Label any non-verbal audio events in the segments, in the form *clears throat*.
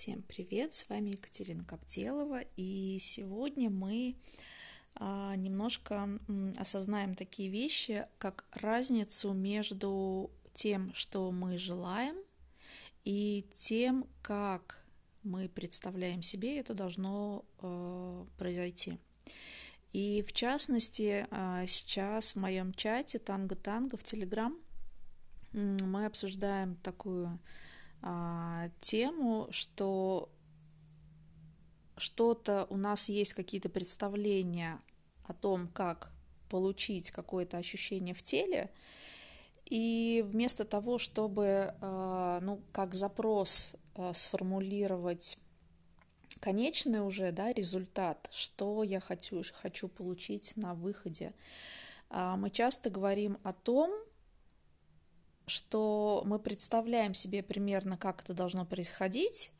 Всем привет, с вами Екатерина Коптелова, и сегодня мы а, немножко осознаем такие вещи, как разницу между тем, что мы желаем, и тем, как мы представляем себе это должно э, произойти. И в частности, э, сейчас в моем чате Танго-Танго в Телеграм мы обсуждаем такую а, тему, что что-то у нас есть какие-то представления о том, как получить какое-то ощущение в теле, и вместо того, чтобы, а, ну, как запрос а, сформулировать конечный уже, да, результат, что я хочу, хочу получить на выходе, мы часто говорим о том, что мы представляем себе примерно, как это должно происходить,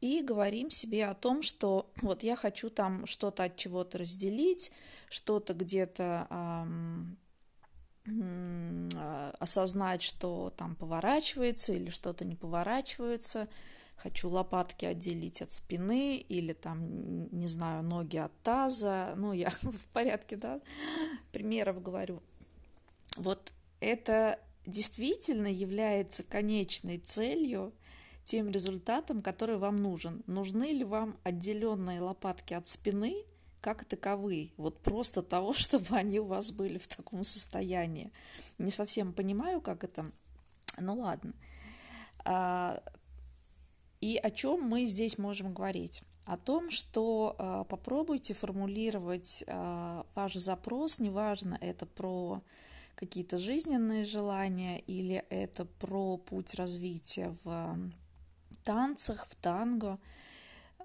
и говорим себе о том, что *clears throat* вот я хочу там что-то от чего-то разделить, что-то где-то эм, осознать, что там поворачивается или что-то не поворачивается, хочу лопатки отделить от спины или там, не знаю, ноги от таза, ну, я *laughs* в порядке, да, примеров говорю. Вот это действительно является конечной целью, тем результатом, который вам нужен. Нужны ли вам отделенные лопатки от спины, как таковые, вот просто того, *laughs* чтобы они у вас были в таком состоянии. Не совсем понимаю, как это, ну ладно. А, и о чем мы здесь можем говорить? О том, что а, попробуйте формулировать а, ваш запрос, неважно, это про какие-то жизненные желания или это про путь развития в танцах, в танго,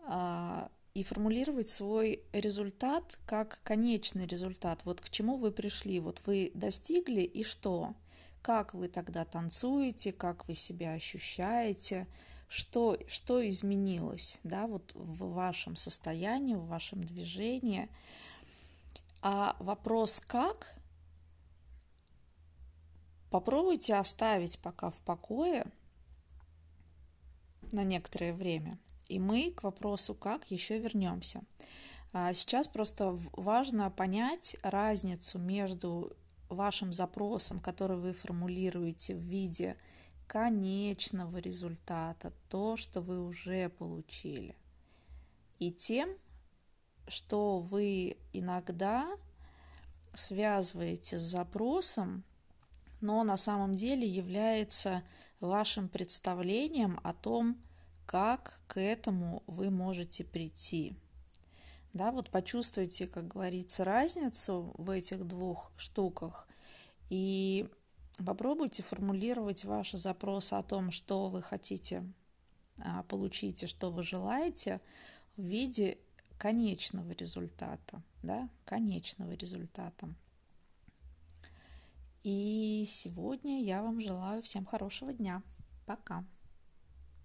а, и формулировать свой результат как конечный результат. Вот к чему вы пришли, вот вы достигли и что? Как вы тогда танцуете, как вы себя ощущаете, что, что изменилось да, вот в вашем состоянии, в вашем движении. А вопрос «как» Попробуйте оставить пока в покое на некоторое время. И мы к вопросу «как» еще вернемся. А сейчас просто важно понять разницу между вашим запросом, который вы формулируете в виде конечного результата, то, что вы уже получили, и тем, что вы иногда связываете с запросом но на самом деле является вашим представлением о том, как к этому вы можете прийти. Да, вот почувствуйте, как говорится, разницу в этих двух штуках и попробуйте формулировать ваши запросы о том, что вы хотите а, получить и что вы желаете в виде конечного результата, да, конечного результата. И сегодня я вам желаю всем хорошего дня. Пока.